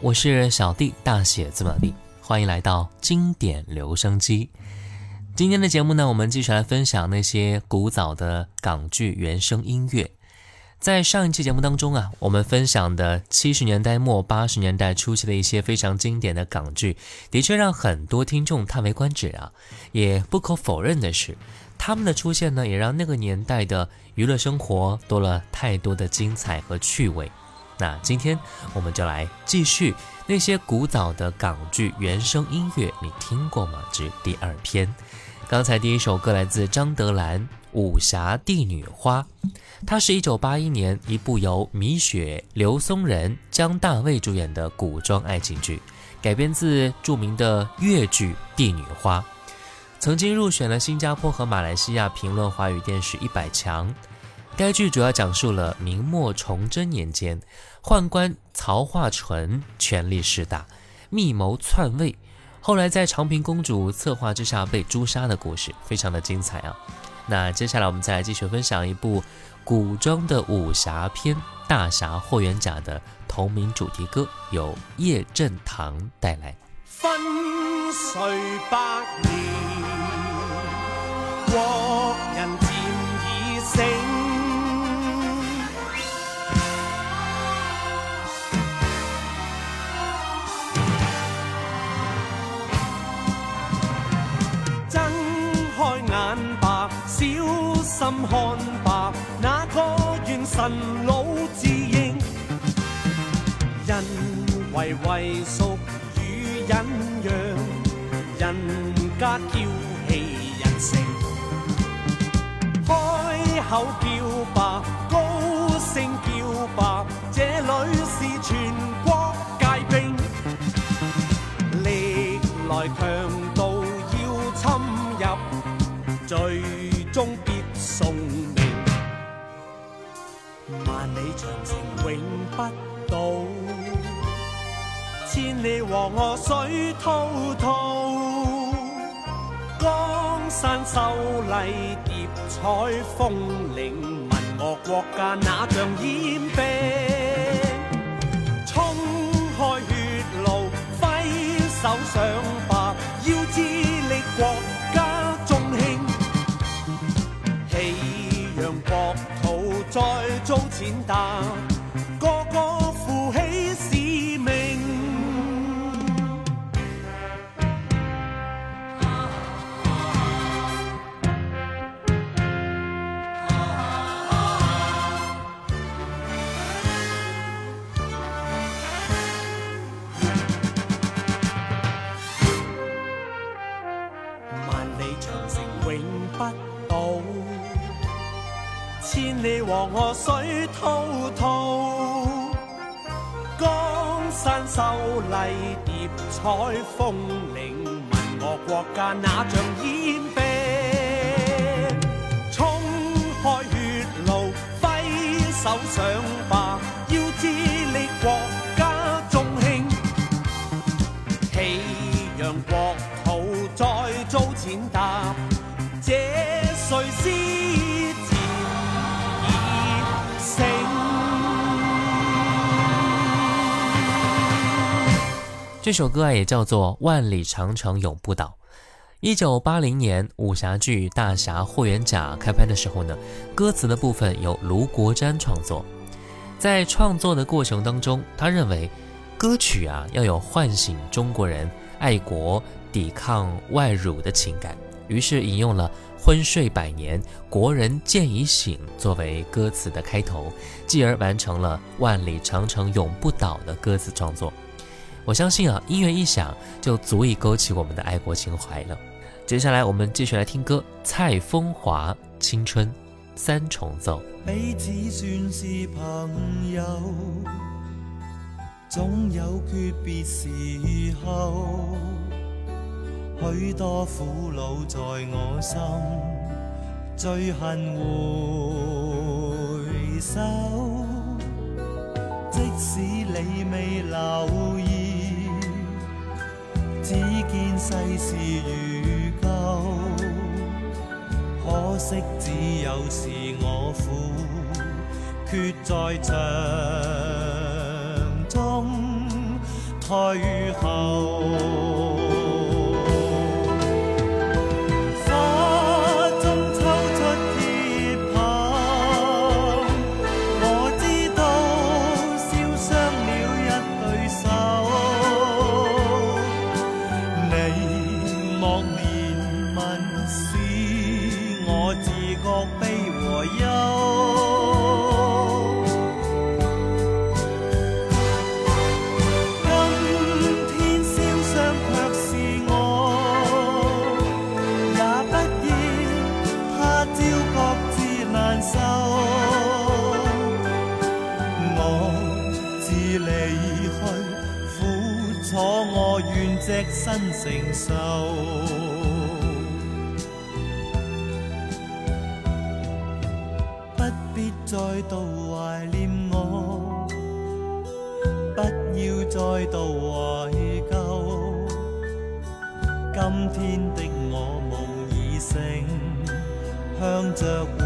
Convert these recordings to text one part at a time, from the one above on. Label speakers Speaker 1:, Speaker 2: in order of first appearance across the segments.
Speaker 1: 我是小弟，大写字母弟，欢迎来到经典留声机。今天的节目呢，我们继续来分享那些古早的港剧原声音乐。在上一期节目当中啊，我们分享的七十年代末八十年代初期的一些非常经典的港剧，的确让很多听众叹为观止啊。也不可否认的是，他们的出现呢，也让那个年代的娱乐生活多了太多的精彩和趣味。那今天我们就来继续那些古早的港剧原声音乐，你听过吗？之第二篇。刚才第一首歌来自张德兰，《武侠帝女花》，它是一九八一年一部由米雪、刘松仁、姜大卫主演的古装爱情剧，改编自著名的粤剧《帝女花》，曾经入选了新加坡和马来西亚评论华语电视一百强。该剧主要讲述了明末崇祯年间，宦官曹化淳权力势大，密谋篡位，后来在长平公主策划之下被诛杀的故事，非常的精彩啊！那接下来我们再来继续分享一部古装的武侠片《大侠霍元甲》的同名主题歌，由叶振棠带来。
Speaker 2: 分衰百年，国人渐已醒。看吧，那个愿神老自英，因为畏缩与忍让，人家娇气人性，开口叫吧，高声叫吧，这里是全。长城永不倒，千里黄河水滔滔，江山秀丽叠彩峰岭，问我国家哪像烟饼？冲开血路，挥手上。领导。秀丽叠彩风岭，问我国家哪像烟？
Speaker 1: 这首歌啊也叫做《万里长城永不倒》。一九八零年武侠剧《大侠霍元甲》开拍的时候呢，歌词的部分由卢国瞻创作。在创作的过程当中，他认为歌曲啊要有唤醒中国人爱国、抵抗外辱的情感，于是引用了“昏睡百年，国人渐已醒”作为歌词的开头，继而完成了《万里长城永不倒》的歌词创作。我相信啊，音乐一响就足以勾起我们的爱国情怀了。接下来我们继续来听歌，蔡风华《青春三重奏》，
Speaker 3: 彼此算是朋友，总有诀别时候，许多苦恼在我心，最恨回首，即使你未留意。只见世事如旧，可惜只有是我苦，决在长中退后。承受，不必再度怀念我，不要再度怀旧。今天的我梦已醒，向着。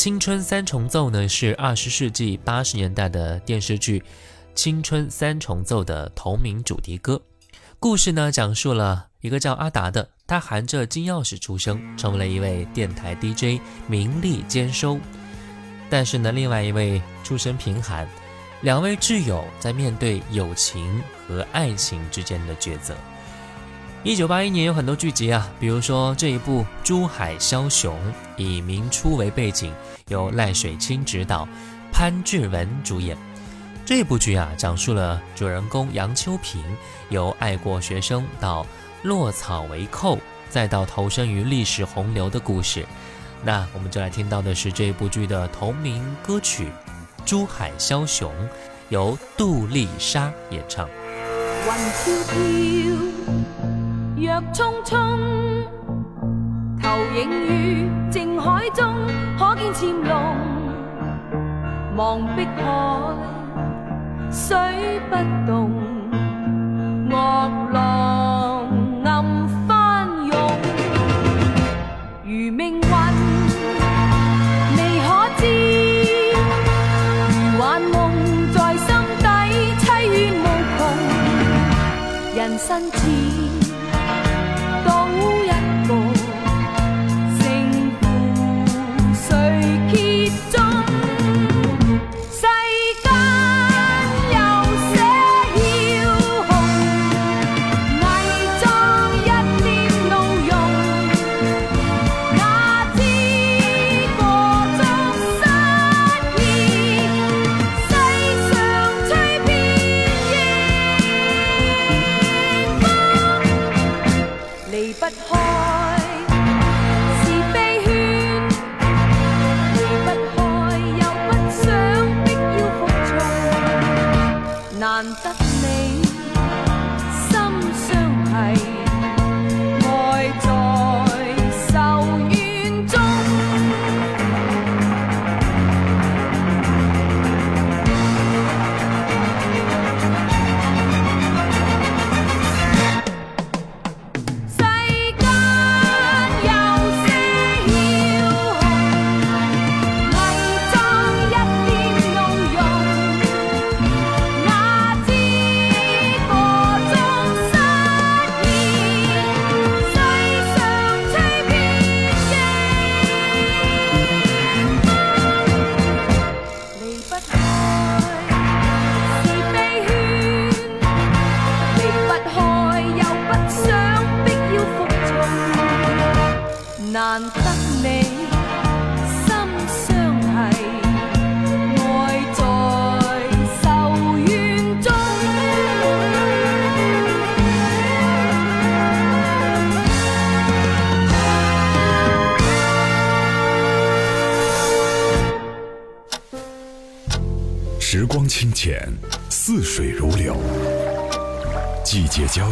Speaker 1: 《青春三重奏》呢是二十世纪八十年代的电视剧《青春三重奏》的同名主题歌。故事呢讲述了一个叫阿达的，他含着金钥匙出生，成为了一位电台 DJ，名利兼收。但是呢，另外一位出身贫寒，两位挚友在面对友情和爱情之间的抉择。一九八一年有很多剧集啊，比如说这一部《珠海枭雄》，以明初为背景，由赖水清执导，潘志文主演。这部剧啊，讲述了主人公杨秋平由爱国学生到落草为寇，再到投身于历史洪流的故事。那我们就来听到的是这部剧的同名歌曲《珠海枭雄》，由杜丽莎演唱。
Speaker 4: 若匆匆，投影于静海中，可见潜龙望碧海，水不
Speaker 5: 动。Oh.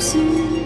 Speaker 4: 心。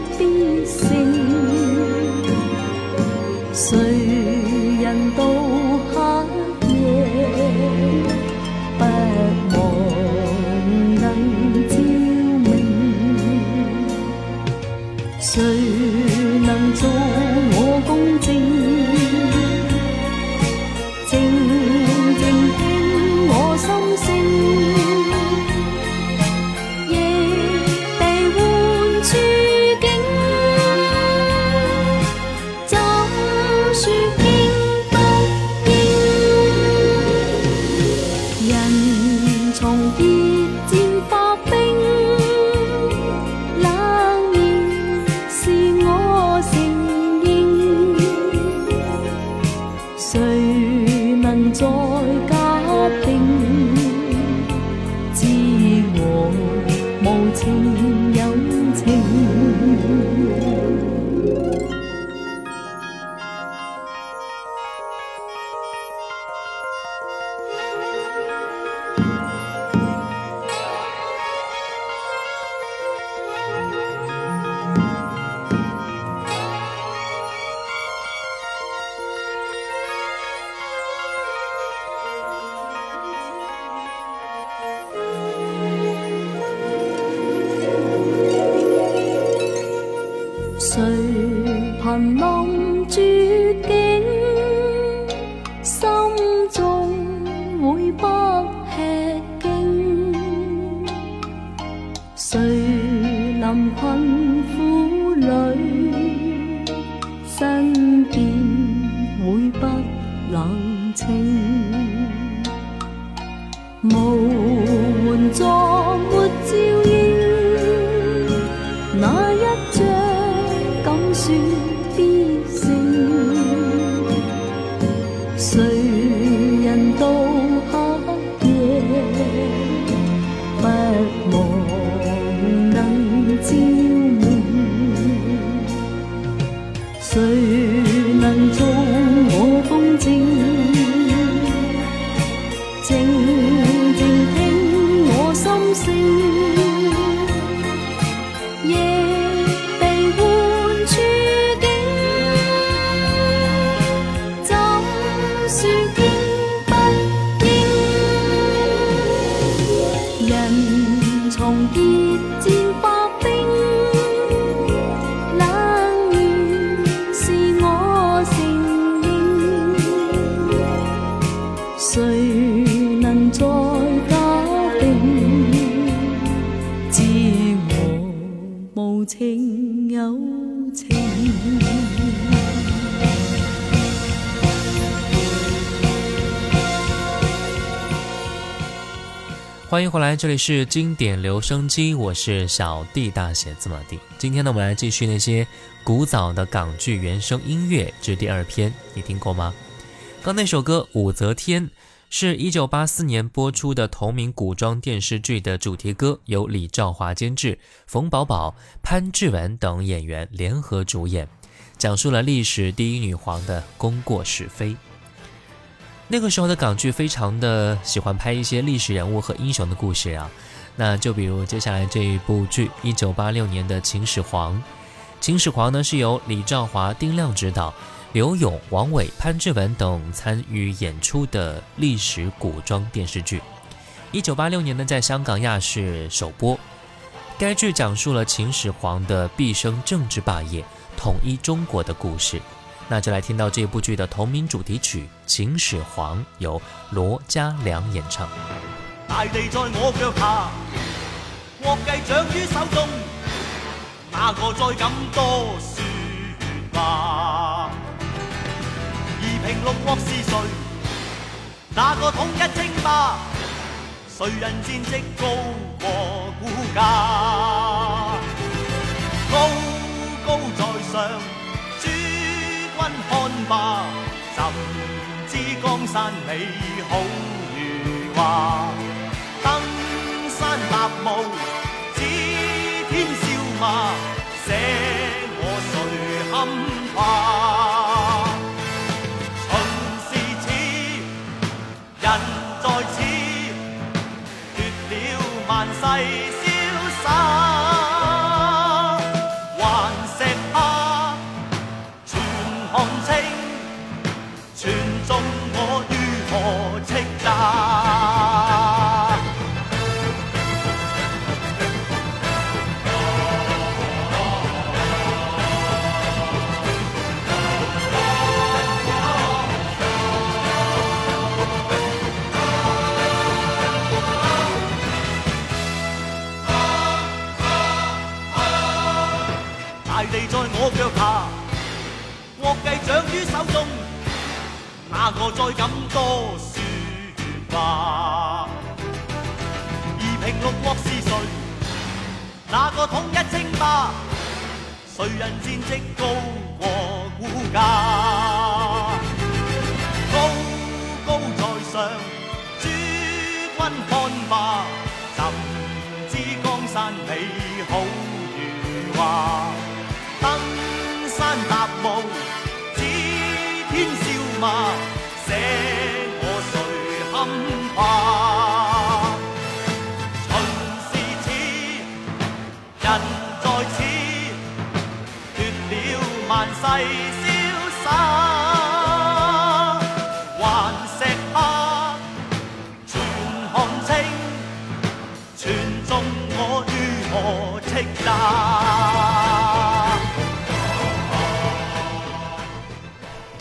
Speaker 1: 欢迎回来，这里是经典留声机，我是小弟大写字母弟。今天呢，我们来继续那些古早的港剧原声音乐之第二篇，你听过吗？刚那首歌《武则天》是一九八四年播出的同名古装电视剧的主题歌，由李兆华监制，冯宝宝、潘志文等演员联合主演，讲述了历史第一女皇的功过是非。那个时候的港剧非常的喜欢拍一些历史人物和英雄的故事啊，那就比如接下来这一部剧《一九八六年的秦始皇》，秦始皇呢是由李兆华、丁亮执导，刘勇、王伟、潘志文等参与演出的历史古装电视剧。一九八六年呢在香港亚视首播，该剧讲述了秦始皇的毕生政治霸业、统一中国的故事。那就来听到这部剧的同名主题曲《秦始皇》，由罗嘉良演唱。
Speaker 6: 大地在我脚下，国计掌于手中，哪个再敢多说话？二平六国是谁？哪个统一称霸？谁人战绩高过孤家？高高在上。看吧，怎知江山美好如画？登山踏雾，指天笑骂，写我谁堪怕？哪个再敢多说话？二平六国是谁？哪个统一称霸？谁人战绩高过孤家？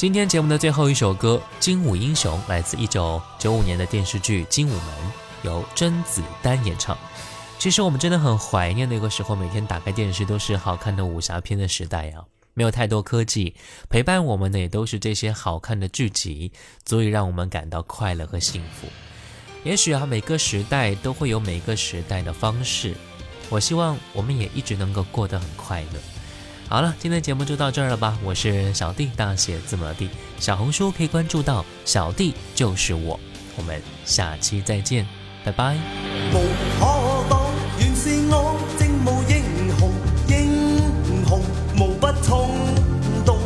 Speaker 1: 今天节目的最后一首歌《精武英雄》来自一九九五年的电视剧《精武门》，由甄子丹演唱。其实我们真的很怀念那个时候，每天打开电视都是好看的武侠片的时代呀。没有太多科技陪伴我们的，也都是这些好看的剧集，足以让我们感到快乐和幸福。也许啊，每个时代都会有每个时代的方式。我希望我们也一直能够过得很快乐。好了，今天节目就到这儿了吧？我是小弟，大写字母 D，小红书可以关注到小弟就是我。我们下期再见，拜拜。
Speaker 7: 无可挡，原是我正无英雄，英雄无不冲动。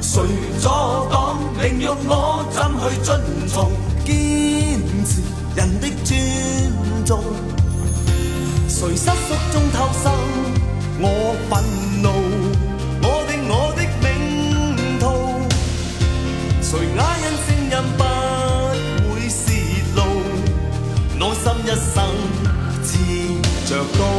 Speaker 7: 谁阻挡，凌辱我怎去遵从？坚持人的尊重，谁失足中偷生，我愤怒。因不会泄露，内心一生执着。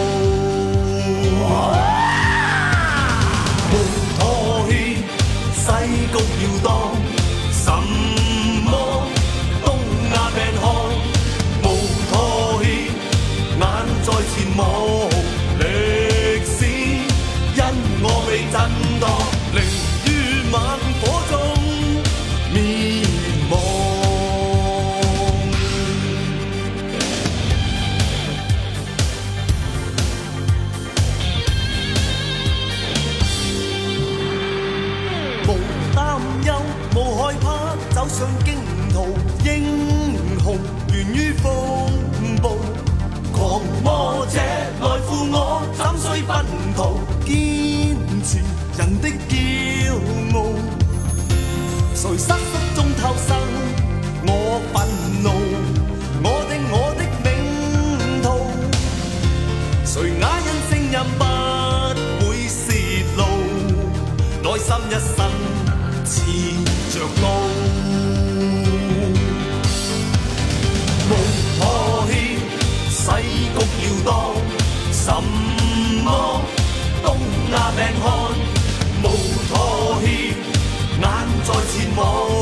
Speaker 7: 路，无拖欠，洗局摇荡，什么东亚病看，无拖欠，眼在前往。